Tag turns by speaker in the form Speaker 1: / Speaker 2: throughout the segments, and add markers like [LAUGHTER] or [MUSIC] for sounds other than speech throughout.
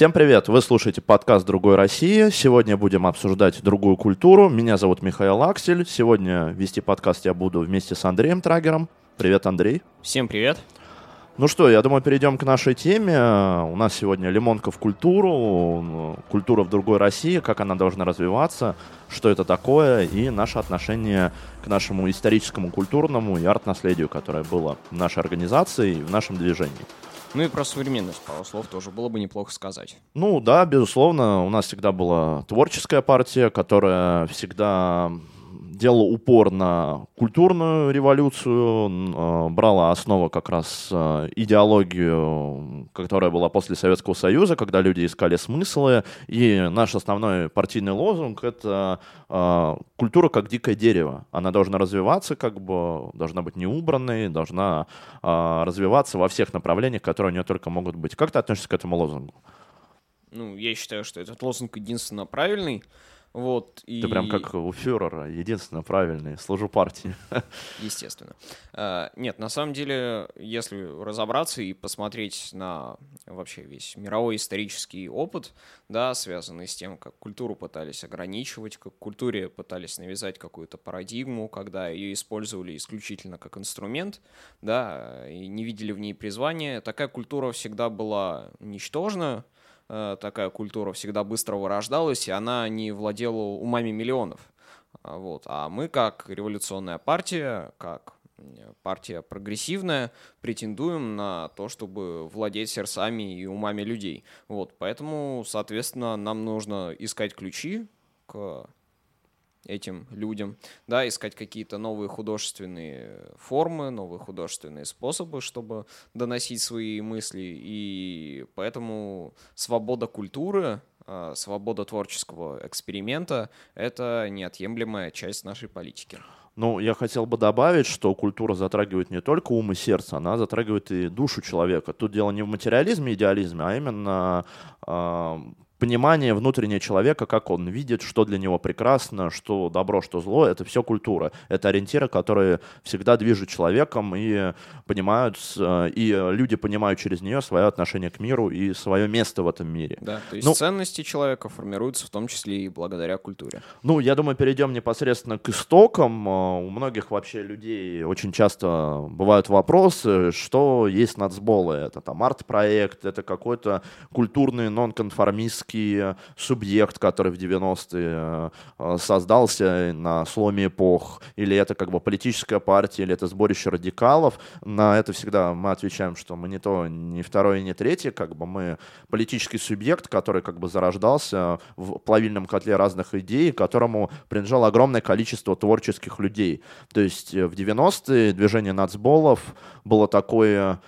Speaker 1: Всем привет! Вы слушаете подкаст «Другой России». Сегодня будем обсуждать другую культуру. Меня зовут Михаил Аксель. Сегодня вести подкаст я буду вместе с Андреем Трагером. Привет, Андрей.
Speaker 2: Всем привет.
Speaker 1: Ну что, я думаю, перейдем к нашей теме. У нас сегодня лимонка в культуру, культура в другой России, как она должна развиваться, что это такое и наше отношение к нашему историческому, культурному и арт-наследию, которое было в нашей организации и в нашем движении.
Speaker 2: Ну и про современность пару слов тоже было бы неплохо сказать.
Speaker 1: Ну да, безусловно, у нас всегда была творческая партия, которая всегда делала упор на культурную революцию, а, брала основу как раз а, идеологию, которая была после Советского Союза, когда люди искали смыслы. И наш основной партийный лозунг — это а, культура как дикое дерево. Она должна развиваться, как бы должна быть неубранной, должна развиваться во всех направлениях, которые у нее только могут быть. Как ты относишься к этому лозунгу?
Speaker 2: Ну, я считаю, что этот лозунг единственно правильный. Вот,
Speaker 1: и... Ты прям как у фюрера, единственно правильный, служу партии. [LAUGHS]
Speaker 2: Естественно. А, нет, на самом деле, если разобраться и посмотреть на вообще весь мировой исторический опыт, да, связанный с тем, как культуру пытались ограничивать, как культуре пытались навязать какую-то парадигму, когда ее использовали исключительно как инструмент, да, и не видели в ней призвания, такая культура всегда была ничтожна, такая культура всегда быстро вырождалась, и она не владела умами миллионов. А, вот. А мы, как революционная партия, как партия прогрессивная, претендуем на то, чтобы владеть сердцами и умами людей. Вот. Поэтому, соответственно, нам нужно искать ключи к этим людям, да, искать какие-то новые художественные формы, новые художественные способы, чтобы доносить свои мысли, и поэтому свобода культуры, а, свобода творческого эксперимента — это неотъемлемая часть нашей политики.
Speaker 1: Ну, я хотел бы добавить, что культура затрагивает не только ум и сердце, она затрагивает и душу человека. Тут дело не в материализме, идеализме, а именно э, понимание внутреннего человека, как он видит, что для него прекрасно, что добро, что зло, это все культура. Это ориентиры, которые всегда движут человеком и понимают, и люди понимают через нее свое отношение к миру и свое место в этом мире.
Speaker 2: Да, то есть ну, ценности человека формируются в том числе и благодаря культуре.
Speaker 1: Ну, я думаю, перейдем непосредственно к истокам. У многих вообще людей очень часто бывают вопросы, что есть нацболы. Это там арт-проект, это какой-то культурный нонконформистский политический субъект, который в 90-е э, создался на сломе эпох, или это как бы политическая партия, или это сборище радикалов. На это всегда мы отвечаем, что мы не то, не второе, не третье, как бы мы политический субъект, который как бы зарождался в плавильном котле разных идей, которому принадлежало огромное количество творческих людей. То есть э, в 90-е движение нацболов было такое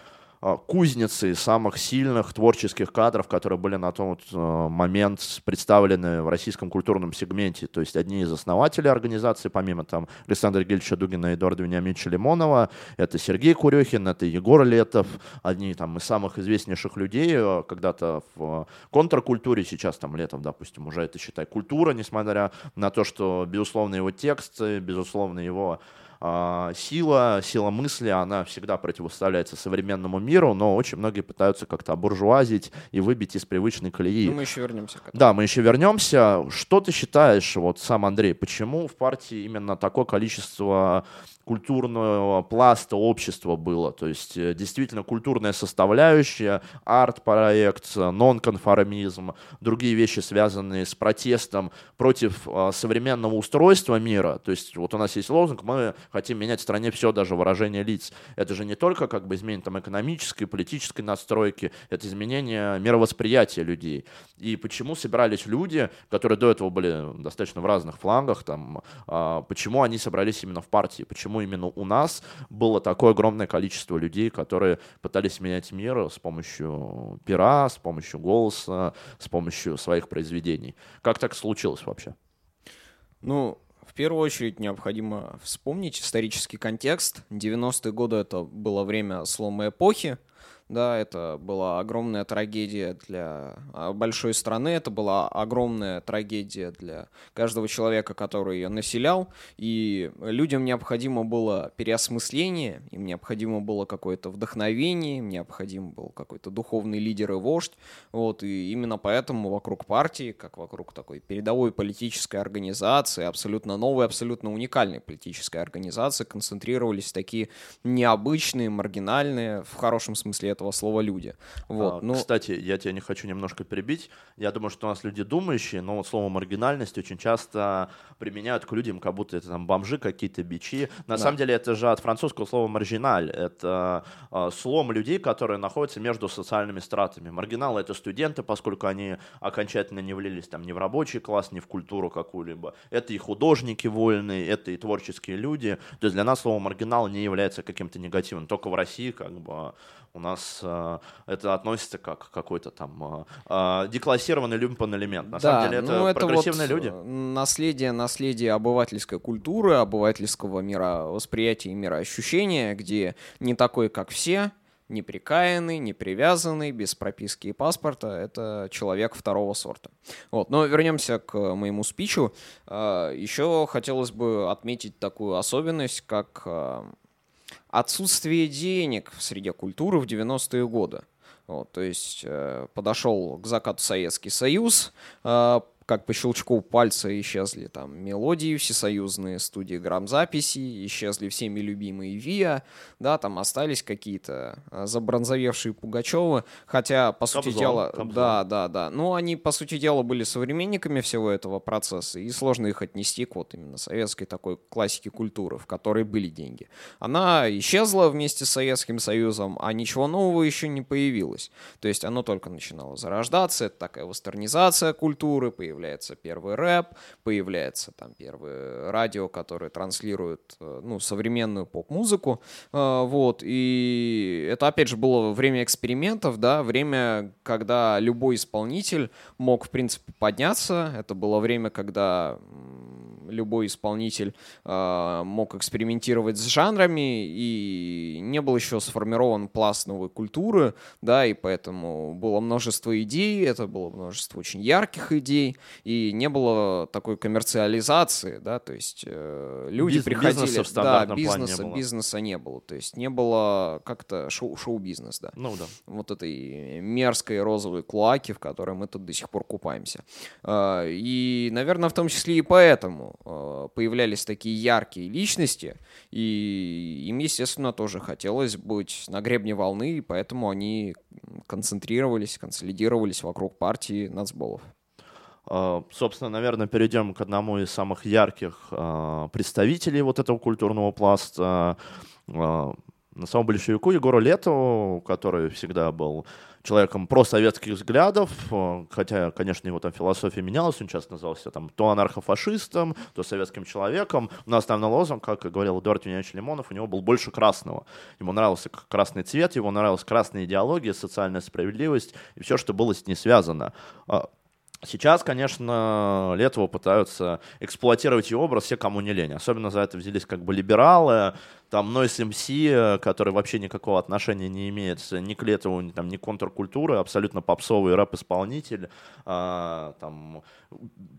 Speaker 1: кузницы самых сильных творческих кадров, которые были на тот э, момент представлены в российском культурном сегменте. То есть одни из основателей организации, помимо там Александра Гельевича Дугина и Эдуарда Вениаминовича Лимонова, это Сергей Курехин, это Егор Летов, одни там из самых известнейших людей э, когда-то в контркультуре, сейчас там Летов, допустим, уже это, считай, культура, несмотря на то, что, безусловно, его тексты, безусловно, его а, сила, сила мысли, она всегда противоставляется современному миру, но очень многие пытаются как-то обуржуазить и выбить из привычной колеи.
Speaker 2: Ну, мы еще вернемся к
Speaker 1: этому. Да, мы еще вернемся. Что ты считаешь, вот сам Андрей, почему в партии именно такое количество культурного пласта общества было. То есть э, действительно культурная составляющая, арт-проект, нонконформизм, другие вещи, связанные с протестом против э, современного устройства мира. То есть вот у нас есть лозунг, мы хотим менять в стране все, даже выражение лиц. Это же не только как бы изменение там, экономической, политической настройки, это изменение мировосприятия людей. И почему собирались люди, которые до этого были достаточно в разных флангах, там, а, почему они собрались именно в партии, почему почему именно у нас было такое огромное количество людей, которые пытались менять мир с помощью пера, с помощью голоса, с помощью своих произведений. Как так случилось вообще?
Speaker 2: Ну, в первую очередь необходимо вспомнить исторический контекст. 90-е годы это было время слома эпохи, да, это была огромная трагедия для а, большой страны, это была огромная трагедия для каждого человека, который ее населял, и людям необходимо было переосмысление, им необходимо было какое-то вдохновение, им необходим был какой-то духовный лидер и вождь, вот, и именно поэтому вокруг партии, как вокруг такой передовой политической организации, абсолютно новой, абсолютно уникальной политической организации, концентрировались такие необычные, маргинальные, в хорошем смысле этого слова, люди. Вот,
Speaker 1: а, ну... Кстати, я тебя не хочу немножко перебить. Я думаю, что у нас люди думающие, но вот слово маргинальность очень часто применяют к людям, как будто это там бомжи какие-то, бичи. На да. самом деле это же от французского слова маржиналь. Это э, слом людей, которые находятся между социальными стратами. Маргиналы — это студенты, поскольку они окончательно не влились там ни в рабочий класс, ни в культуру какую-либо. Это и художники вольные, это и творческие люди. То есть для нас слово маргинал не является каким-то негативным. Только в России как бы у нас э, это относится как какой-то там э, деклассированный люмпен элемент. На да, самом деле это, ну, это прогрессивные вот люди.
Speaker 2: Наследие, наследие обывательской культуры, обывательского мира восприятия и мироощущения, где не такой, как все, неприкаянный, не привязанный, без прописки и паспорта. Это человек второго сорта. Вот. Но вернемся к моему спичу. Э, Еще хотелось бы отметить такую особенность, как отсутствие денег в среде культуры в 90-е годы. Вот, то есть э, подошел к закату Советский Союз, э, как по щелчку пальца исчезли там мелодии всесоюзные, студии грамзаписи, исчезли всеми любимые ВИА, да, там остались какие-то а, забронзовевшие Пугачевы, хотя, по сути дела, Кобзон. да, да, да, но они, по сути дела, были современниками всего этого процесса, и сложно их отнести к вот именно советской такой классике культуры, в которой были деньги. Она исчезла вместе с Советским Союзом, а ничего нового еще не появилось. То есть оно только начинало зарождаться, это такая вестернизация культуры, появилась появляется первый рэп, появляется там первое радио, которое транслирует э, ну, современную поп-музыку, э, вот, и это, опять же, было время экспериментов, да, время, когда любой исполнитель мог, в принципе, подняться, это было время, когда любой исполнитель э, мог экспериментировать с жанрами, и не был еще сформирован пласт новой культуры, да, и поэтому было множество идей, это было множество очень ярких идей, и не было такой коммерциализации, да, то есть э, люди Биз, приходили... Бизнеса в да, бизнеса, не бизнеса не было, то есть не было как-то шоу, шоу-бизнес, да.
Speaker 1: Ну да.
Speaker 2: Вот этой мерзкой розовой клоаки, в которой мы тут до сих пор купаемся. Э, и, наверное, в том числе и поэтому Э, появлялись такие яркие личности, и им, естественно, тоже хотелось быть на гребне волны, и поэтому они концентрировались, консолидировались вокруг партии нацболов.
Speaker 1: Uh, собственно, наверное, перейдем к одному из самых ярких uh, представителей вот этого культурного пласта. На самом большевику Егору Летову, который всегда был человеком просоветских взглядов, э, хотя, конечно, его там философия менялась, он часто назывался там то анархофашистом, то советским человеком, но основной лозунг, как говорил Эдуард Вениамович Лимонов, у него был больше красного. Ему нравился красный цвет, ему нравилась красная идеология, социальная справедливость и все, что было с ней связано. А Сейчас, конечно, Летово пытаются эксплуатировать его образ все, кому не лень. Особенно за это взялись как бы либералы, там Noise MC, который вообще никакого отношения не имеет ни к Летову, ни, там, ни к контркультуре, абсолютно попсовый рэп-исполнитель, а, там,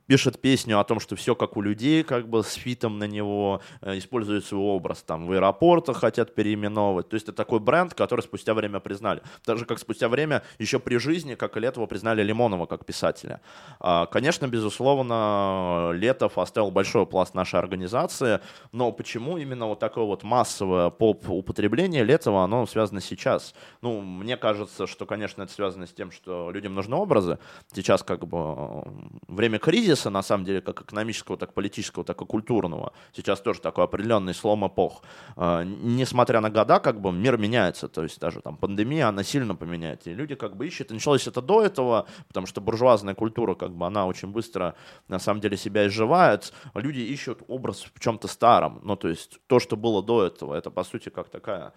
Speaker 1: пишет песню о том, что все как у людей, как бы с фитом на него, э, использует свой образ, там, в аэропортах хотят переименовывать. То есть это такой бренд, который спустя время признали. Так же, как спустя время, еще при жизни, как и Летова, признали Лимонова как писателя. А, конечно, безусловно, Летов оставил большой пласт нашей организации, но почему именно вот такой вот масс массовое поп-употребление Летова, оно связано сейчас. Ну, мне кажется, что, конечно, это связано с тем, что людям нужны образы. Сейчас как бы э, время кризиса, на самом деле, как экономического, так политического, так и культурного. Сейчас тоже такой определенный слом эпох. Э, несмотря на года, как бы мир меняется. То есть даже там пандемия, она сильно поменяется. И люди как бы ищут. Началось это до этого, потому что буржуазная культура, как бы, она очень быстро, на самом деле, себя изживает. Люди ищут образ в чем-то старом. Ну, то есть то, что было до этого этого. Это, по сути, как такая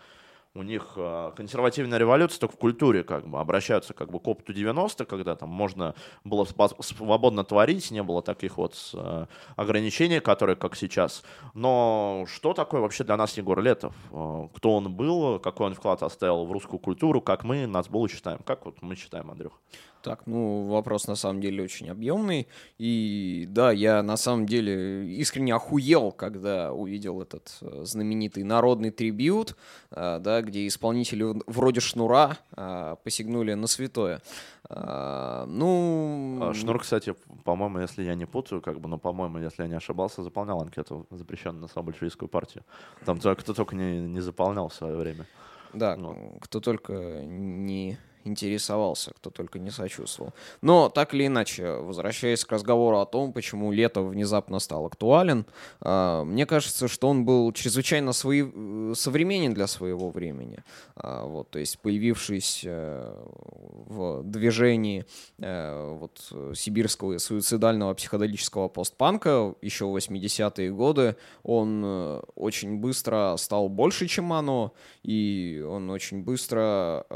Speaker 1: у них э, консервативная революция только в культуре как бы обращаются как бы к опыту 90 когда там можно было свободно творить, не было таких вот э, ограничений, которые как сейчас. Но что такое вообще для нас Егор Летов? Э, кто он был, какой он вклад оставил в русскую культуру, как мы Нацболу читаем? Как вот мы читаем, Андрюх?
Speaker 2: Так, ну, вопрос на самом деле очень объемный. И да, я на самом деле искренне охуел, когда увидел этот э, знаменитый народный трибют, э, да, где исполнители вроде Шнура э, посягнули на святое. Ну...
Speaker 1: А, Шнур, кстати, по-моему, если я не путаю, как бы, но, по-моему, если я не ошибался, заполнял анкету запрещенную на самую большевистскую партию. Там кто только не, не заполнял в свое время.
Speaker 2: Да, вот. кто только не интересовался, кто только не сочувствовал. Но так или иначе, возвращаясь к разговору о том, почему лето внезапно стал актуален, а, мне кажется, что он был чрезвычайно свои... Э, современен для своего времени. А, вот, то есть появившись э, в движении э, вот, сибирского суицидального психоделического постпанка еще в 80-е годы, он очень быстро стал больше, чем оно, и он очень быстро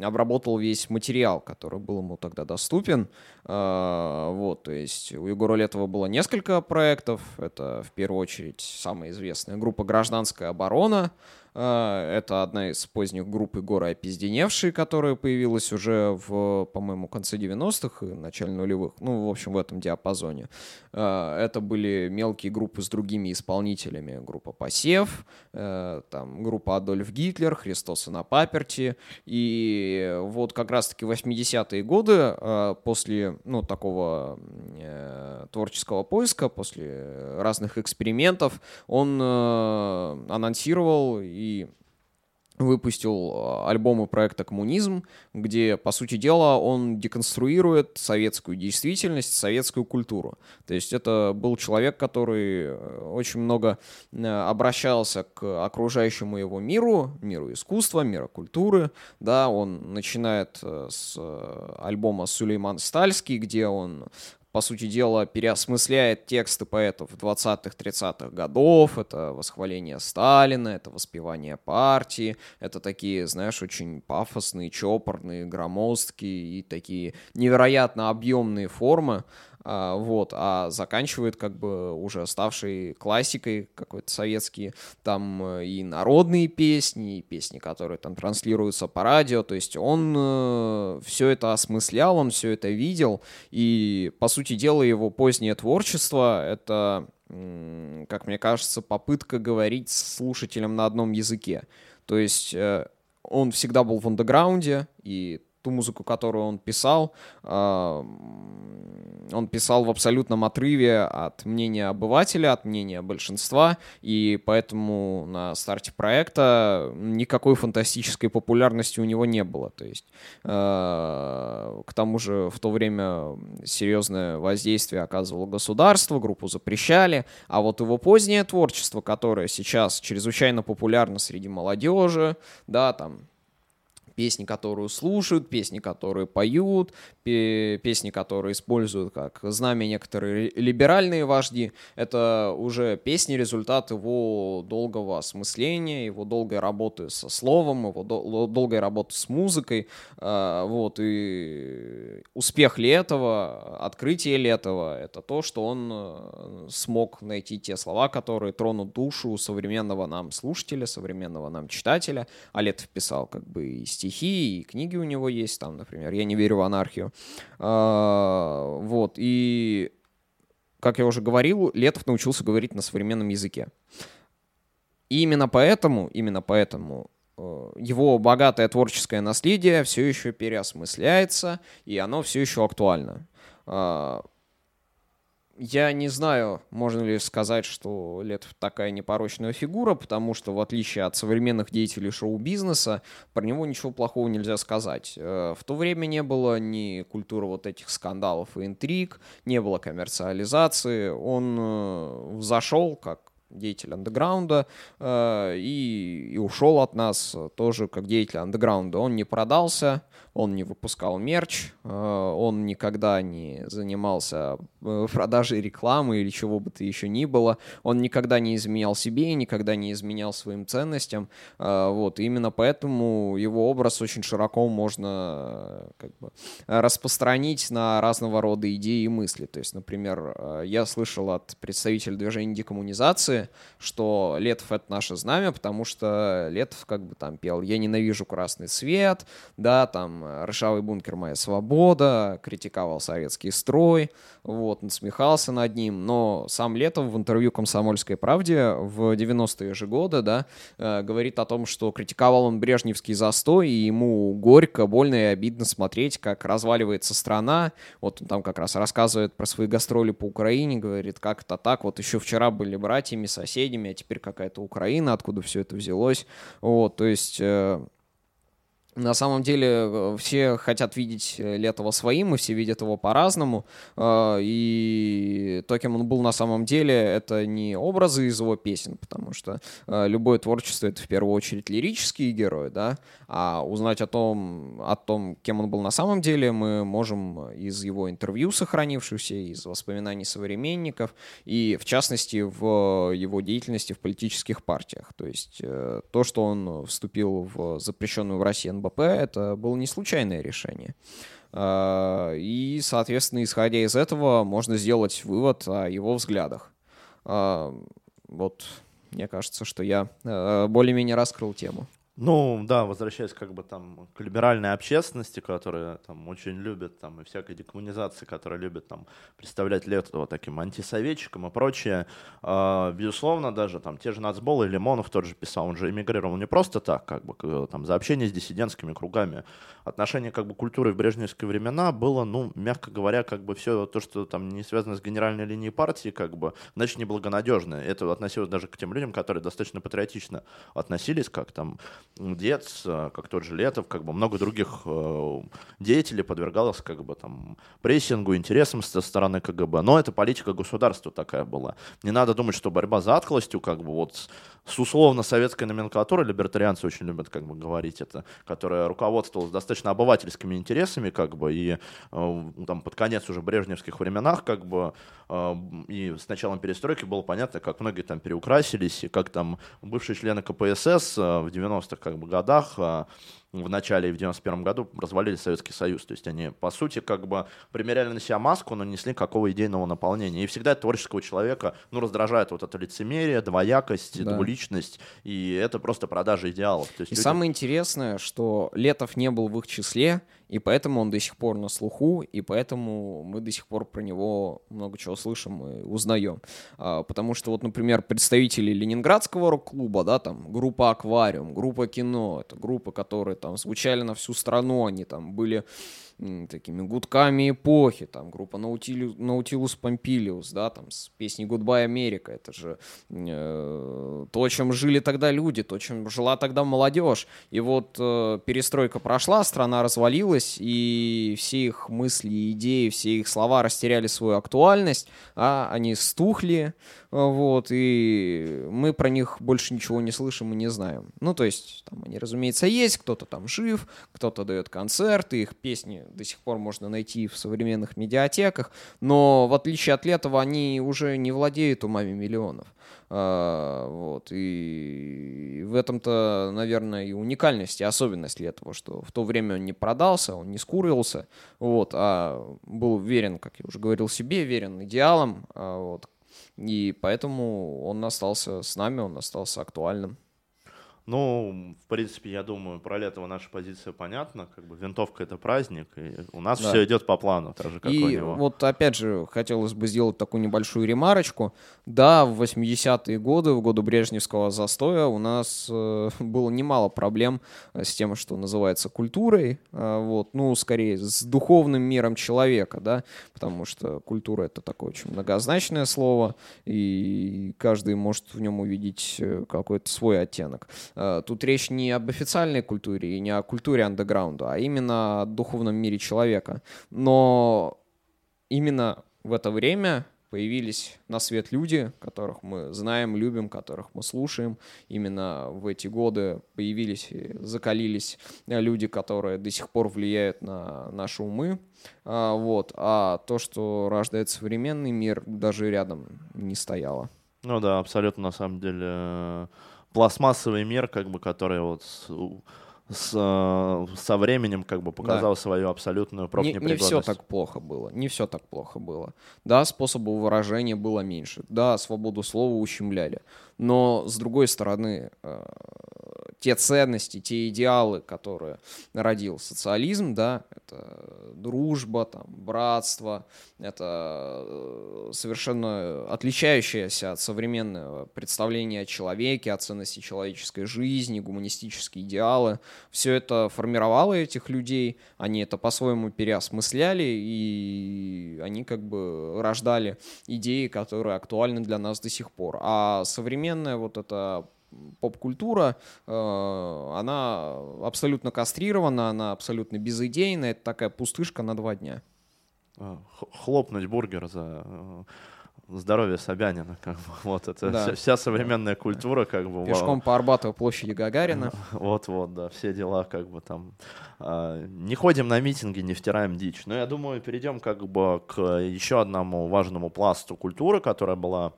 Speaker 2: обработал обработал весь материал, который был ему тогда доступен. А, вот, то есть у Егора Летова было несколько проектов. Это, в первую очередь, самая известная группа «Гражданская оборона», это одна из поздних групп Егора Опизденевший, которая появилась уже в, по-моему, конце 90-х и начале нулевых. Ну, в общем, в этом диапазоне. А, это были мелкие группы с другими исполнителями. Группа «Посев», э, там, группа «Адольф Гитлер», «Христоса на паперти». И вот как раз-таки 80-е годы после, ну, такого э, творческого поиска, после разных экспериментов, он э, анонсировал и и выпустил а, альбомы проекта «Коммунизм», где, по сути дела, он деконструирует советскую действительность, советскую культуру. То есть это был человек, который э, очень много э, обращался к окружающему его миру, миру искусства, миру культуры. Да, он начинает э, с альбома «Сулейман Стальский», где он по сути дела, переосмысляет тексты поэтов 20-30-х годов. Это восхваление Сталина, это воспевание партии. Это такие, знаешь, очень пафосные, чопорные, громоздкие и такие невероятно объемные формы. А, вот, а заканчивает как бы уже ставшей классикой какой-то советские, там э, и народные песни, и песни, которые там транслируются по радио, то есть он э, все это осмыслял, он все это видел, и, по сути дела, его позднее творчество — это, как мне кажется, попытка говорить с слушателем на одном языке, то есть э, он всегда был в андеграунде, и ту музыку, которую он писал, а, он писал в абсолютном отрыве от мнения обывателя, от мнения большинства, и поэтому на старте проекта никакой фантастической популярности у него не было. То есть, а, к тому же в то время серьезное воздействие оказывало государство, группу запрещали, а вот его позднее творчество, которое сейчас чрезвычайно популярно среди молодежи, да, там песни, которую слушают, песни, которые поют, песни, которые используют как знамя некоторые либеральные вожди. Это уже песни, результат его долгого осмысления, его долгой работы со словом, его долгой работы с музыкой. А, вот, и успех ли этого, открытие ли этого, это то, что он э, смог найти те слова, которые тронут душу современного нам слушателя, современного нам читателя. А Летов писал как бы и стихи, и книги у него есть, там, например, «Я не верю в анархию». А, вот, и, как я уже говорил, Летов научился говорить на современном языке. И именно поэтому, именно поэтому э, его богатое творческое наследие все еще переосмысляется, и оно все еще актуально. Я не знаю, можно ли сказать, что Летов такая непорочная фигура, потому что, в отличие от современных деятелей шоу-бизнеса, про него ничего плохого нельзя сказать. Э, в то время не было ни культуры вот этих скандалов и интриг, не было коммерциализации. Он э, зашел как деятель андеграунда, э, и, и ушел от нас тоже как деятель андеграунда. Он не продался, он не выпускал мерч, э, он никогда не занимался э, продажей рекламы или чего бы то еще ни было, он никогда не изменял себе, никогда не изменял своим ценностям, э, вот, и именно поэтому его образ очень широко можно как бы распространить на разного рода идеи и мысли, то есть, например, я слышал от представителя движения декоммунизации, что Летов — это наше знамя, потому что Летов как бы там пел «Я ненавижу красный цвет», да, там «Ржавый бункер. Моя свобода», критиковал советский строй, вот, насмехался над ним, но сам Летов в интервью «Комсомольской правде» в 90-е же годы, да, э, говорит о том, что критиковал он брежневский застой, и ему горько, больно и обидно смотреть, как разваливается страна, вот он там как раз рассказывает про свои гастроли по Украине, говорит, как это так, вот еще вчера были братьями, соседями, а теперь какая-то Украина, откуда все это взялось, вот, то есть э, на самом деле э, все хотят видеть э, Летова своим, и все видят его по-разному. Э, и то, кем он был на самом деле, это не образы из его песен, потому что любое творчество — это в первую очередь лирические герои, да, а узнать о том, о том, кем он был на самом деле, мы можем из его интервью сохранившихся, из воспоминаний современников, и в частности в его деятельности в политических партиях. То есть то, что он вступил в запрещенную в России НБП, это было не случайное решение. А, и, соответственно, исходя из этого, можно сделать вывод о его взглядах. А, вот, мне кажется, что я э, более-менее раскрыл тему.
Speaker 1: Ну, да, возвращаясь как бы там к либеральной общественности, которая там очень любит там и всякой декоммунизации, которая любит там представлять Летова таким антисоветчиком и прочее, э, безусловно, даже там те же нацболы, Лимонов тот же писал, он же эмигрировал не просто так, как бы там за общение с диссидентскими кругами. Отношение как бы культуры в брежневские времена было, ну, мягко говоря, как бы все то, что там не связано с генеральной линией партии, как бы, значит, неблагонадежно. Это относилось даже к тем людям, которые достаточно патриотично относились, как там Дец, э, как тот же Летов, как бы много других э, деятелей подвергалось как бы там прессингу, интересам со стороны КГБ. Но это политика государства такая была. Не надо думать, что борьба за атклостью, как бы вот с условно-советской номенклатурой, либертарианцы очень любят как бы говорить это, которая руководствовалась достаточно обывательскими интересами, как бы, и э, там под конец уже брежневских временах, как бы, и с началом перестройки было понятно, как многие там переукрасились, и как там бывшие члены КПСС в 90-х как бы годах э, в начале и в 91 году развалили Советский Союз. То есть они, по сути, как бы примеряли на себя маску, но несли какого идейного наполнения. И всегда творческого человека, ну, раздражает вот это лицемерие, двоякость, да. двуличность, и это просто продажа идеалов.
Speaker 2: То есть и люди... самое интересное, что Летов не был в их числе, и поэтому он до сих пор на слуху, и поэтому мы до сих пор про него много чего слышим и узнаем. А, потому что вот, например, представители Ленинградского рок-клуба, да, там, группа «Аквариум», группа «Кино», это группы, которые там звучали на всю страну, они там были такими гудками эпохи, там группа Nautilus, Nautilus Pompilius, да, там с песней Goodbye America, это же э, то, чем жили тогда люди, то, чем жила тогда молодежь. И вот э, перестройка прошла, страна развалилась, и все их мысли, идеи, все их слова растеряли свою актуальность, а они стухли, вот, и мы про них больше ничего не слышим и не знаем. Ну, то есть, там они, разумеется, есть, кто-то там жив, кто-то дает концерты, их песни до сих пор можно найти в современных медиатеках, но в отличие от Летова они уже не владеют умами миллионов. А, вот, и в этом-то, наверное, и уникальность, и особенность Летова, что в то время он не продался, он не скурился, вот, а был верен, как я уже говорил, себе, верен идеалам, а, вот, и поэтому он остался с нами, он остался актуальным.
Speaker 1: Ну, в принципе, я думаю, про Летова наша позиция понятна. Как бы винтовка это праздник, и у нас да. все идет по плану, так же, как
Speaker 2: и
Speaker 1: у него.
Speaker 2: вот опять же, хотелось бы сделать такую небольшую ремарочку. Да, в 80-е годы, в годы Брежневского застоя, у нас э, [LAUGHS] было немало проблем с тем, что называется культурой. Э, вот, ну, скорее, с духовным миром человека, да, потому что культура это такое очень многозначное слово, и каждый может в нем увидеть э, какой-то свой оттенок. Э, тут речь не об официальной культуре и не о культуре андеграунда, а именно о духовном мире человека. Но именно в это время появились на свет люди, которых мы знаем, любим, которых мы слушаем. Именно в эти годы появились и закалились люди, которые до сих пор влияют на наши умы. А, вот. а то, что рождает современный мир, даже рядом не стояло.
Speaker 1: Ну да, абсолютно, на самом деле, пластмассовый мир, как бы, который вот с, э, со временем как бы показал да. свою абсолютную профнепригодность.
Speaker 2: Не, не все так плохо было, не все так плохо было. Да, способов выражения было меньше, да, свободу слова ущемляли, но с другой стороны, э, те ценности, те идеалы, которые родил социализм, да, это дружба, там, братство, это э, совершенно отличающееся от современного представления о человеке, о ценности человеческой жизни, гуманистические идеалы. Все это формировало этих людей, они это по-своему переосмысляли, и они как бы рождали идеи, которые актуальны для нас до сих пор. А современная вот эта поп-культура, э, она абсолютно кастрирована, она абсолютно безыдейна, это такая пустышка на два дня.
Speaker 1: А, хлопнуть бургер за э, здоровье Собянина, как бы, [LAUGHS] вот это да. вся, вся современная культура, как бы.
Speaker 2: Пешком по Арбату площади Гагарина. [LAUGHS]
Speaker 1: Вот-вот, да, все дела, как бы там. А, не ходим на митинги, не втираем дичь. Но я думаю, перейдем как бы к еще одному важному пласту культуры, которая была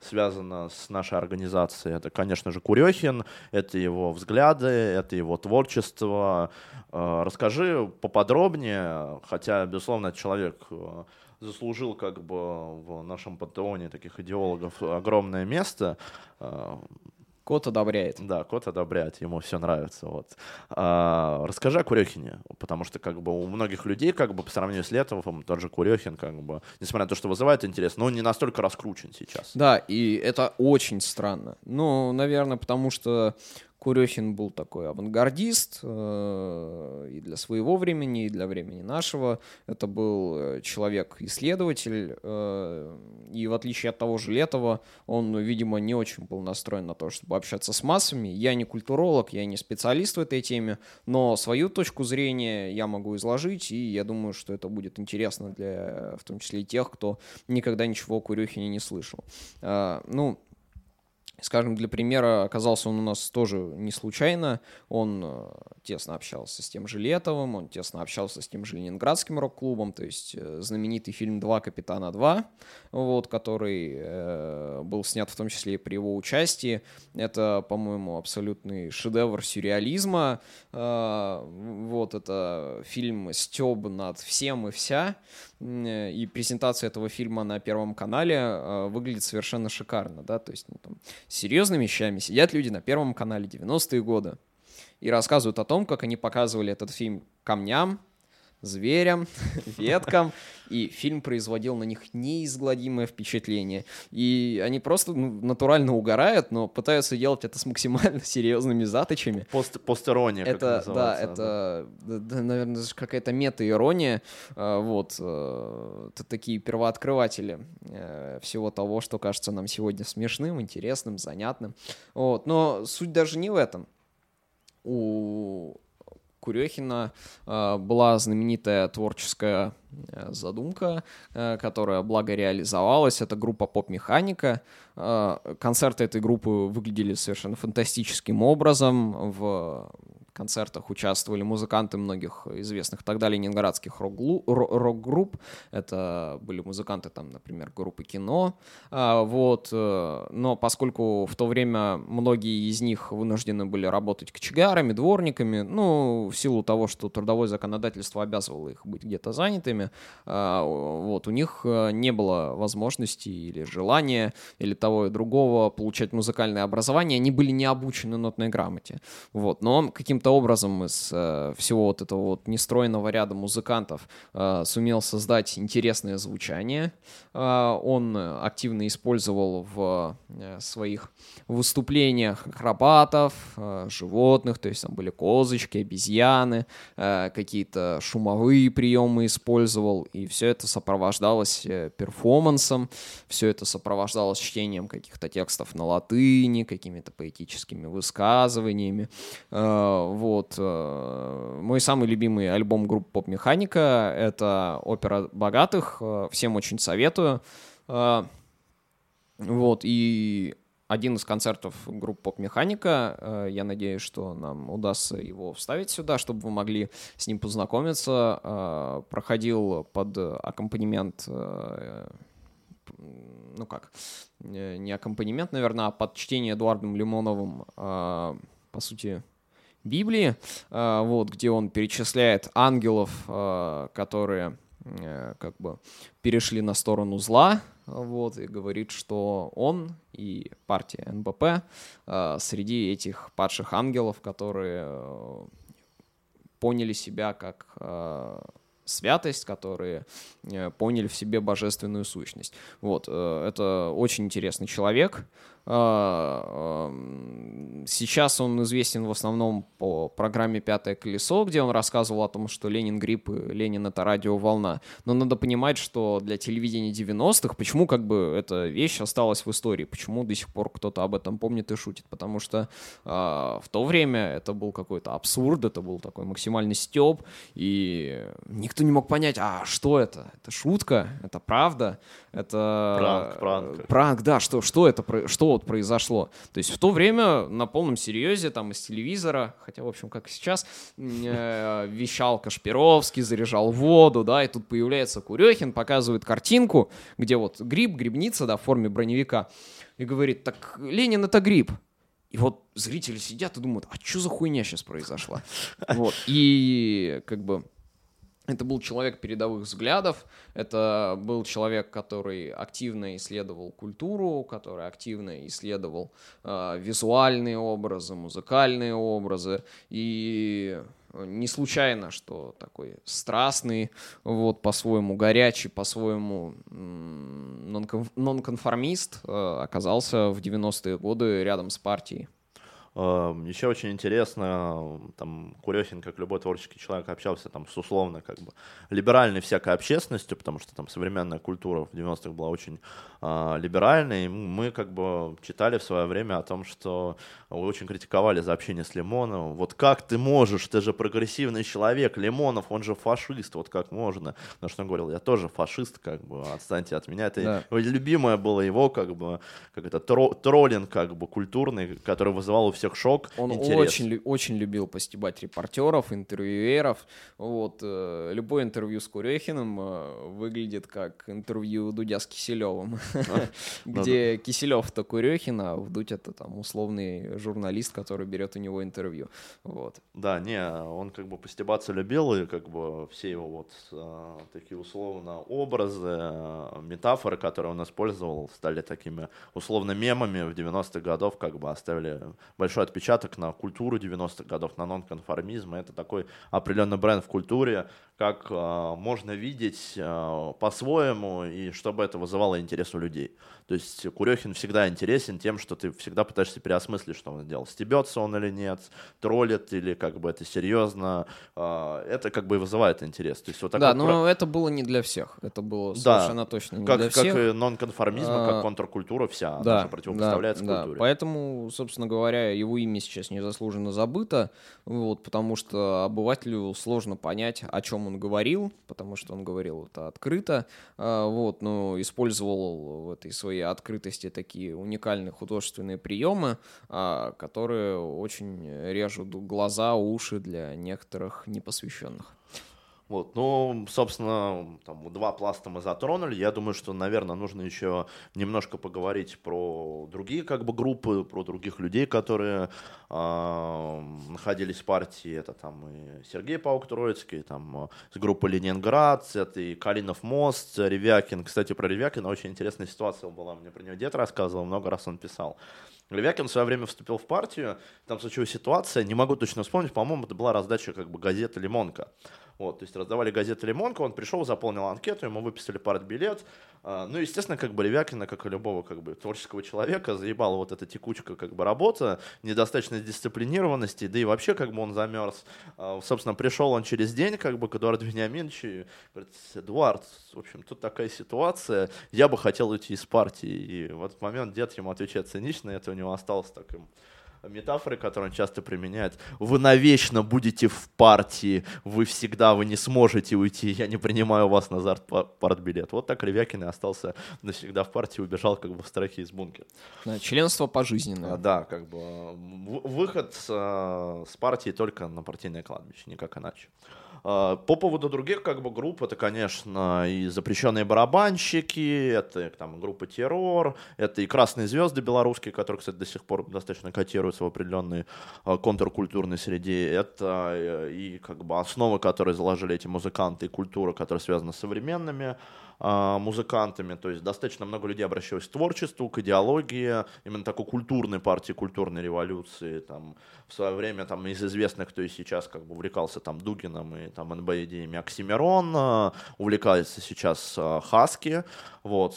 Speaker 1: связано с нашей организацией. Это, конечно же, Курехин, это его взгляды, это его творчество. Э, расскажи поподробнее, хотя, безусловно, человек э, заслужил как бы в нашем пантеоне таких идеологов огромное место.
Speaker 2: Кот одобряет.
Speaker 1: Да, кот одобряет, ему все нравится. Вот. А, расскажи о Курехине, потому что как бы у многих людей, как бы по сравнению с Летовым, тот же Курехин, как бы, несмотря на то, что вызывает интерес, но он не настолько раскручен сейчас.
Speaker 2: Да, и это очень странно. Ну, наверное, потому что Курехин был такой авангардист э, и для своего времени, и для времени нашего. Это был э, человек-исследователь, э, и в отличие от того же Летова, он, видимо, не очень был настроен на то, чтобы общаться с массами. Я не культуролог, я не специалист в этой теме, но свою точку зрения я могу изложить, и я думаю, что это будет интересно для, в том числе и тех, кто никогда ничего о Курехине не слышал. Ну, Скажем, для примера, оказался он у нас тоже не случайно. Он э, тесно общался с тем же Летовым, он тесно общался с тем же Ленинградским рок-клубом, то есть э, знаменитый фильм «Два капитана 2», вот, который э, был снят в том числе и при его участии. Это, по-моему, абсолютный шедевр сюрреализма. Э, вот, это фильм «Стёб над всем и вся», и презентация этого фильма на Первом канале э, выглядит совершенно шикарно, да, то есть ну, там, серьезными вещами сидят люди на Первом канале 90-е годы и рассказывают о том, как они показывали этот фильм камням, зверям, [LAUGHS] веткам, и фильм производил на них неизгладимое впечатление. И они просто ну, натурально угорают, но пытаются делать это с максимально [LAUGHS] серьезными заточами.
Speaker 1: Пост постерония,
Speaker 2: это, да, это, да. Да, наверное, какая-то мета-ирония. А, вот. Э, это такие первооткрыватели э, всего того, что кажется нам сегодня смешным, интересным, занятным. Вот. Но суть даже не в этом. У Курехина э, была знаменитая творческая э, задумка, э, которая благо реализовалась. Это группа «Поп-механика». Концерты этой группы выглядели совершенно фантастическим образом. В концертах участвовали музыканты многих известных тогда ленинградских рок-групп. Это были музыканты, там, например, группы «Кино». А, вот. Э, но поскольку в то время многие из них вынуждены были работать кочегарами, дворниками, ну, в силу того, что трудовое законодательство обязывало их быть где-то занятыми, а, вот, у них э, не было возможности или желания, или того и другого получать музыкальное образование. Они были не обучены нотной грамоте. Вот. Но каким-то каким-то образом из э, всего вот этого вот нестроенного ряда музыкантов э, сумел создать интересное звучание. Э, он активно использовал в э, своих выступлениях акробатов, э, животных, то есть там были козочки, обезьяны, э, какие-то шумовые приемы использовал, и все это сопровождалось э, перформансом, все это сопровождалось чтением каких-то текстов на латыни, какими-то поэтическими высказываниями. Э, вот. Э, мой самый любимый альбом группы Поп Механика — это «Опера богатых». Э, всем очень советую. А, вот, и один из концертов группы «Поп-механика». Э, я надеюсь, что нам удастся его вставить сюда, чтобы вы могли с ним познакомиться. Э, проходил под аккомпанемент э, ну как, не аккомпанемент, наверное, а под чтение Эдуардом Лимоновым, по сути, Библии, вот, где он перечисляет ангелов, которые как бы перешли на сторону зла, вот, и говорит, что он и партия НБП э, среди этих падших ангелов, которые э, поняли себя как э, святость, которые э, поняли в себе божественную сущность. Вот, э, это очень интересный человек, а, сейчас он известен в основном по программе «Пятое колесо», где он рассказывал о том, что Ленин грипп и Ленин — это радиоволна. Но надо понимать, что для телевидения 90-х, почему как бы эта вещь осталась в истории, почему до сих пор кто-то об этом помнит и шутит. Потому что э, в то время это был какой-то абсурд, это был такой максимальный стёб, и никто не мог понять, а что это? Это шутка? Это правда? Это...
Speaker 1: Пранк, пранк.
Speaker 2: Пранк, да, что, что это? Что вот произошло. То есть в то время на полном серьезе, там из телевизора, хотя, в общем, как и сейчас, э, вещал Кашпировский, заряжал воду, да, и тут появляется Курехин, показывает картинку, где вот гриб, грибница, да, в форме броневика, и говорит, так Ленин это гриб. И вот зрители сидят и думают, а что за хуйня сейчас произошла? [LAUGHS] Вот. И как бы это был человек передовых взглядов, это был человек, который активно исследовал культуру, который активно исследовал э, визуальные образы, музыкальные образы. И не случайно, что такой страстный, вот, по-своему горячий, по-своему нонконформист э, оказался в 90-е годы рядом с партией.
Speaker 1: Эм, Еще очень интересно, там, Курехин, как любой творческий человек, общался там с условно как бы либеральной всякой общественностью, потому что там современная культура в 90-х была очень э, либеральной. И мы как бы читали в свое время о том, что очень критиковали за общение с Лимоновым. Вот как ты можешь, ты же прогрессивный человек, Лимонов, он же фашист, вот как можно? Потому что он говорил, я тоже фашист, как бы, отстаньте от меня. Это да. любимое было его, как бы, как это, тро троллинг, как бы, культурный, который вызывал у всех шок.
Speaker 2: Он очень, очень любил постебать репортеров, интервьюеров. Вот, э, любое интервью с Курехиным э, выглядит как интервью Дудя с Киселевым, ну [LAUGHS] где Киселев-то Курехин, а Вдудь это там условный журналист, который берет у него интервью. Вот.
Speaker 1: Да, не, он как бы постебаться любил, и как бы все его вот э, такие условно образы, метафоры, которые он использовал, стали такими условно мемами в 90-х годов, как бы оставили большой отпечаток на культуру 90-х годов, на нонконформизм. Это такой определенный бренд в культуре, как э, можно видеть э, по-своему, и чтобы это вызывало интерес у людей. То есть Курехин всегда интересен тем, что ты всегда пытаешься переосмыслить, что он делал. Стебется он или нет, троллит, или как бы это серьезно. Э, это как бы и вызывает интерес. То есть, вот
Speaker 2: да, но про... это было не для всех. Это было совершенно да, точно не
Speaker 1: как,
Speaker 2: для всех.
Speaker 1: Как и нонконформизм, а, как контркультура вся, да, она же противопоставляется да, культуре.
Speaker 2: Да. Поэтому, собственно говоря, его имя сейчас незаслуженно забыто, вот, потому что обывателю сложно понять, о чем он говорил, потому что он говорил это открыто, а, вот, но использовал в этой своей открытости такие уникальные художественные приемы, а, которые очень режут глаза, уши для некоторых непосвященных.
Speaker 1: Вот, ну, собственно, там два пласта мы затронули. Я думаю, что, наверное, нужно еще немножко поговорить про другие как бы группы, про других людей, которые э, находились в партии. Это там и Сергей Паук Троицкий, там с группы Ленинград, это и Калинов мост, Ревякин. Кстати, про Ревякина очень интересная ситуация была. Мне про него дед рассказывал, много раз он писал. Левякин в свое время вступил в партию, там случилась ситуация, не могу точно вспомнить, по-моему, это была раздача как бы газеты «Лимонка». Вот, то есть раздавали газеты «Лимонка», он пришел, заполнил анкету, ему выписали партбилет. А, ну, естественно, как бы Левякина, как и любого как бы творческого человека, заебала вот эта текучка как бы работа, недостаточность дисциплинированности, да и вообще как бы он замерз. А, собственно, пришел он через день как бы к Эдуарду Вениаминовичу и говорит, Эдуард, в общем, тут такая ситуация, я бы хотел уйти из партии. И в этот момент дед ему отвечает цинично, это у него осталось таким метафоры, которые он часто применяет. Вы навечно будете в партии, вы всегда, вы не сможете уйти, я не принимаю вас на партбилет. Вот так Ревякин и остался навсегда в партии, убежал как бы в страхе из бункера.
Speaker 2: Да, членство пожизненное.
Speaker 1: А, да, как бы выход с, с партии только на партийное кладбище, никак иначе. А, по поводу других как бы групп, это, конечно, и запрещенные барабанщики, это там группа Террор, это и Красные Звезды белорусские, которые, кстати, до сих пор достаточно котируются в определенной а, контркультурной среде. Это э, и как бы основы, которые заложили эти музыканты, и культура, которая связана с современными музыкантами, то есть достаточно много людей обращалось к творчеству, к идеологии, именно такой культурной партии, культурной революции, там, в свое время там из известных, кто и сейчас как бы увлекался там Дугином и там НБ идеями Оксимирон, а, увлекается сейчас а, Хаски, вот,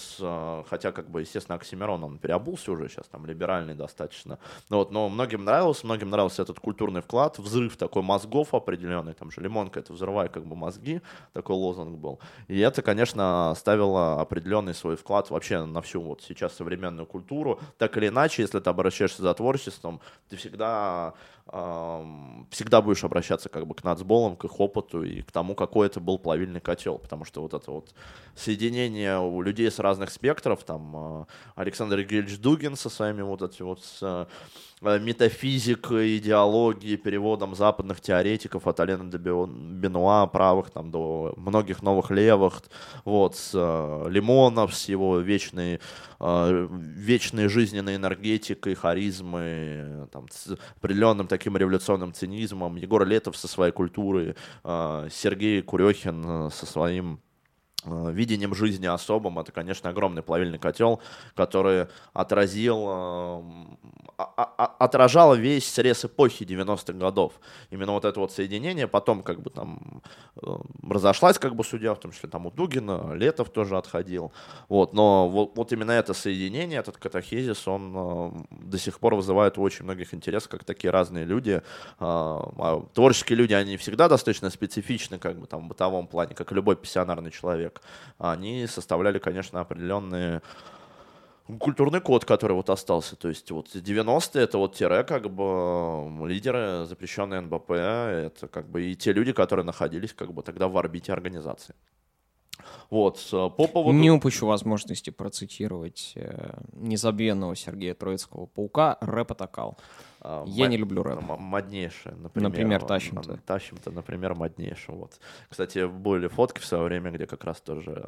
Speaker 1: хотя как бы, естественно, Оксимирон, он переобулся уже сейчас, там, либеральный достаточно, вот, но многим нравился, многим нравился этот культурный вклад, взрыв такой мозгов определенный, там же Лимонка, это взрывай как бы мозги, такой лозунг был, и это, конечно, ставила определенный свой вклад вообще на всю вот сейчас современную культуру. Так или иначе, если ты обращаешься за творчеством, ты всегда, всегда будешь обращаться как бы к нацболам, к их опыту и к тому, какой это был плавильный котел. Потому что вот это вот соединение у людей с разных спектров, там э, Александр Гильевич Дугин со своими вот этими вот метафизикой, идеологией, переводом западных теоретиков от Алена де Бенуа, правых, там, до многих новых левых, вот, с э, Лимонов, с его вечной, э, вечной жизненной энергетикой, харизмой, там, с определенным таким революционным цинизмом, Егор Летов со своей культурой, э, Сергей Курехин э, со своим Э, видением жизни особым. Это, конечно, огромный плавильный котел, который отразил, э, отражал весь срез эпохи 90-х годов. Именно вот это вот соединение потом как бы там э, разошлась как бы судья, в том числе там у Дугина, Летов тоже отходил. Вот, но вот, вот именно это соединение, этот катахизис, он до сих пор вызывает у очень многих интерес, как такие разные люди. А творческие люди, они всегда достаточно специфичны как бы там в бытовом плане, как любой пассионарный человек человек, они составляли, конечно, определенные культурный код, который вот остался. То есть вот 90-е это вот тире, как бы лидеры запрещенные НБП, это как бы и те люди, которые находились как бы тогда в орбите организации. Вот,
Speaker 2: по поводу... Не упущу возможности процитировать э, незабвенного Сергея Троицкого паука «Рэп атакал». А, Я не люблю рэп.
Speaker 1: Моднейшее,
Speaker 2: например. Например, Тащим-то.
Speaker 1: Тащим-то, например, моднейшее. Вот. Кстати, были фотки в свое время, где как раз тоже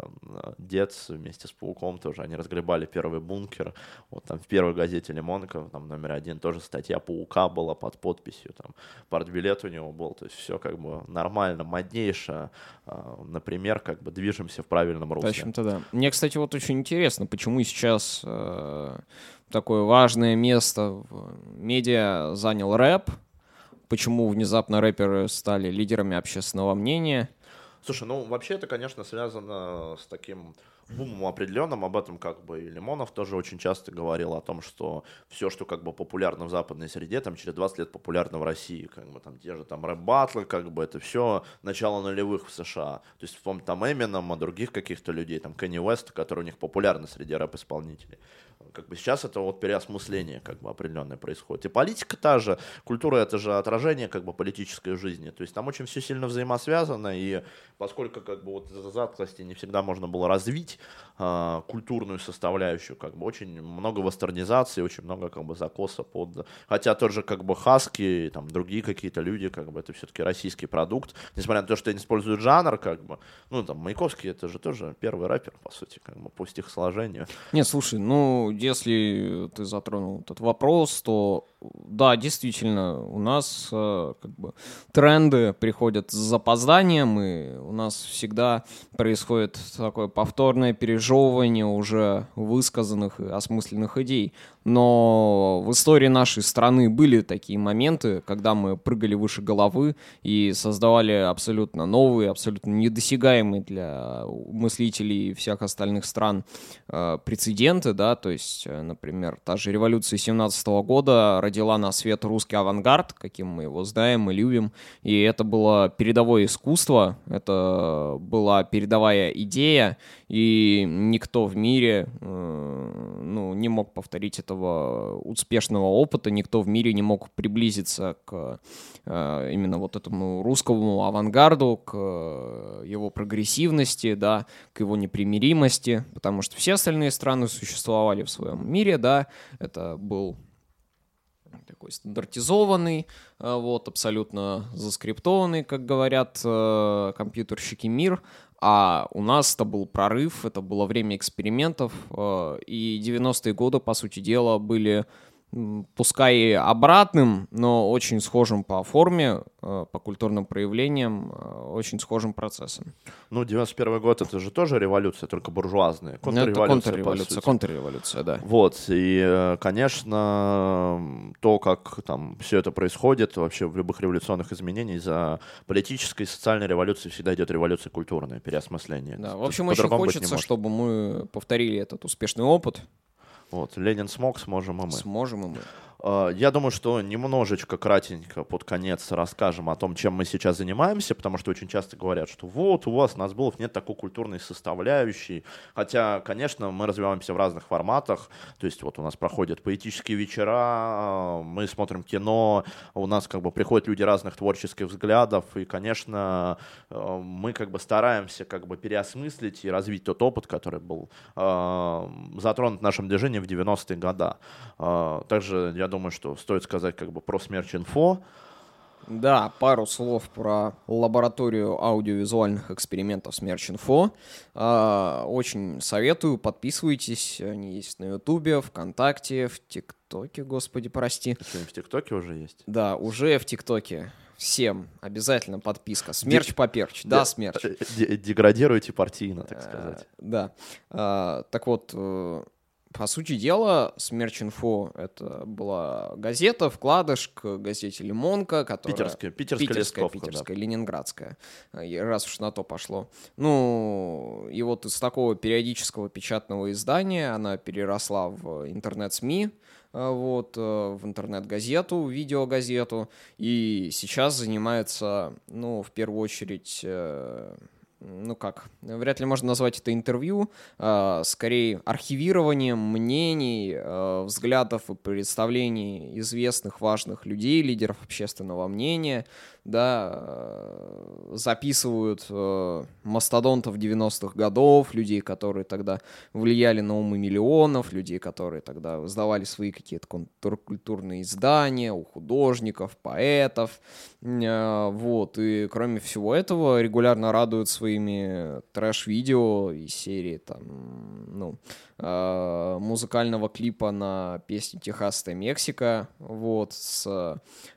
Speaker 1: дед вместе с Пауком тоже, они разгребали первый бункер. Вот там в первой газете Лимонка, там номер один, тоже статья Паука была под подписью, там партбилет у него был, то есть все как бы нормально, моднейшее. А, например, как бы движемся в правильном русле.
Speaker 2: Тащим-то, да. Мне, кстати, вот очень интересно, почему сейчас э, такое важное место в медиа занял рэп, почему внезапно рэперы стали лидерами общественного мнения.
Speaker 1: Слушай, ну вообще это, конечно, связано с таким бумом определенным, об этом как бы и Лимонов тоже очень часто говорил о том, что все, что как бы популярно в западной среде, там через 20 лет популярно в России, как бы там те же там рэп-батлы, как бы это все начало нулевых в США. То есть вспомнить там Эмином, а других каких-то людей, там Кенни Уэст, который у них популярны среди рэп-исполнителей как бы сейчас это вот переосмысление как бы определенное происходит. И политика та же, культура это же отражение как бы политической жизни. То есть там очень все сильно взаимосвязано, и поскольку как бы вот из-за затклости не всегда можно было развить э, культурную составляющую, как бы очень много вестернизации, очень много как бы закоса под... Хотя тот же как бы Хаски, там другие какие-то люди, как бы это все-таки российский продукт, несмотря на то, что они используют жанр, как бы, ну там Маяковский это же тоже первый рэпер, по сути, как бы по стихосложению.
Speaker 2: Нет, слушай, ну если ты затронул этот вопрос, то да, действительно, у нас э, как бы тренды приходят с запозданием, и у нас всегда происходит такое повторное пережевывание уже высказанных и осмысленных идей. Но в истории нашей страны были такие моменты, когда мы прыгали выше головы и создавали абсолютно новые, абсолютно недосягаемые для мыслителей всех остальных стран э, прецеденты, да, то есть, э, например, та же революция 17 года родила на свет русский авангард, каким мы его знаем и любим, и это было передовое искусство, это была передовая идея, и никто в мире, э, ну, не мог повторить этого успешного опыта, никто в мире не мог приблизиться к э, именно вот этому русскому авангарду, к э, его прогрессивности, да, к его непримиримости, потому что все остальные страны существовали в своем мире, да, это был такой стандартизованный, э, вот, абсолютно заскриптованный, как говорят э, компьютерщики, мир, а у нас это был прорыв, это было время экспериментов, э, и 90-е годы, по сути дела, были пускай и обратным, но очень схожим по форме, э, по культурным проявлениям, э, очень схожим процессом.
Speaker 1: Ну, 91 год — это же тоже революция, только буржуазная.
Speaker 2: Ну, контрреволюция, это контрреволюция, контрреволюция, да.
Speaker 1: Вот, и, э, конечно, то, как там все это происходит, вообще в любых революционных изменениях, за политической и социальной революцией всегда идет революция культурная, переосмысление.
Speaker 2: Да, в общем, очень хочется, чтобы мы повторили этот успешный опыт,
Speaker 1: вот, Ленин смог, сможем и мы.
Speaker 2: Сможем и мы.
Speaker 1: А, я думаю, что немножечко кратенько под конец расскажем о том, чем мы сейчас занимаемся, потому что очень часто говорят, что вот у вас, Назбулов, нет такой культурной составляющей. Хотя, конечно, мы развиваемся в разных форматах. То есть вот у нас проходят поэтические вечера, мы смотрим кино, у нас как бы приходят люди разных творческих взглядов. И, конечно, мы как бы стараемся как бы переосмыслить и развить тот опыт, который был э, затронут нашим движением в 90-е годы. Э, также я думаю, что стоит сказать как бы про смерч инфо.
Speaker 2: Да, пару слов про лабораторию аудиовизуальных экспериментов Смерч Инфо. А, очень советую, подписывайтесь. Они есть на Ютубе, ВКонтакте, в ТикТоке, господи, прости.
Speaker 1: Что, в ТикТоке уже есть?
Speaker 2: Да, уже в ТикТоке. Всем обязательно подписка. Смерч Ди... поперч. Да, смерч.
Speaker 1: Деградируйте партийно, так сказать.
Speaker 2: Э, да. А, так вот, э, по сути дела, Смерч-Инфо — это была газета, вкладыш к газете «Лимонка», которая...
Speaker 1: Питерская, питерская, питерская,
Speaker 2: питерская да. ленинградская, раз уж на то пошло. Ну, и вот из такого периодического печатного издания она переросла в интернет-СМИ, э, вот, э, в интернет-газету, видеогазету, и сейчас занимается, ну, в первую очередь э, ну как, вряд ли можно назвать это интервью, э, скорее архивированием мнений, э, взглядов и представлений известных важных людей, лидеров общественного мнения, да, э, записывают э, мастодонтов 90-х годов, людей, которые тогда влияли на умы миллионов, людей, которые тогда сдавали свои какие-то культурные издания у художников, поэтов, э, вот, и кроме всего этого регулярно радуют своими трэш-видео из серии там, ну, Э, музыкального клипа на песню «Техасская Мексика», вот, с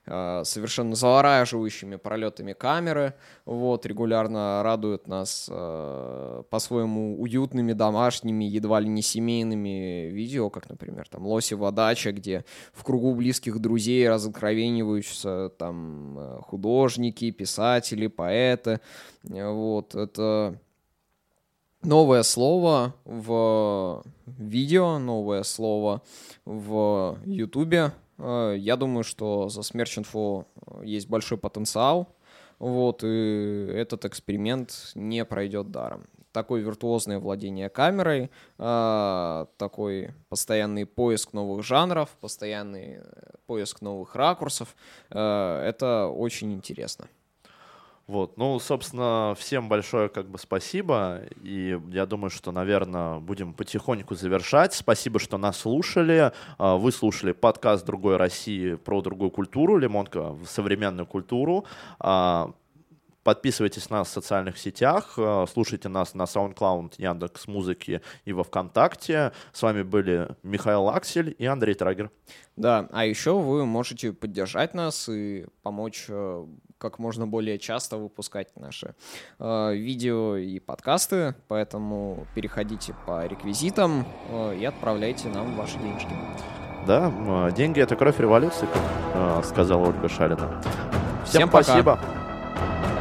Speaker 2: э, совершенно завораживающими пролетами камеры, вот, регулярно радует нас э, по-своему уютными, домашними, едва ли не семейными видео, как, например, там «Лосева дача», где в кругу близких друзей разоткровениваются там художники, писатели, поэты, вот, это новое слово в видео, новое слово в Ютубе. Э, я думаю, что за Смерч Инфо есть большой потенциал, вот, и этот эксперимент не пройдет даром. Такое виртуозное владение камерой, э, такой постоянный поиск новых жанров, постоянный поиск новых ракурсов, э, это очень интересно.
Speaker 1: Вот, ну, собственно, всем большое как бы спасибо, и я думаю, что, наверное, будем потихоньку завершать. Спасибо, что нас слушали. А, вы слушали подкаст «Другой России» про другую культуру, Лимонка в современную культуру. А, подписывайтесь на нас в социальных сетях, а, слушайте нас на SoundCloud, Яндекс Музыки и во Вконтакте. С вами были Михаил Аксель и Андрей Трагер.
Speaker 2: Да, а еще вы можете поддержать нас и помочь как можно более часто выпускать наши э, видео и подкасты, поэтому переходите по реквизитам э, и отправляйте нам ваши денежки.
Speaker 1: Да, деньги — это кровь революции, как э, сказала Ольга Шарина.
Speaker 2: Всем, Всем спасибо. Пока.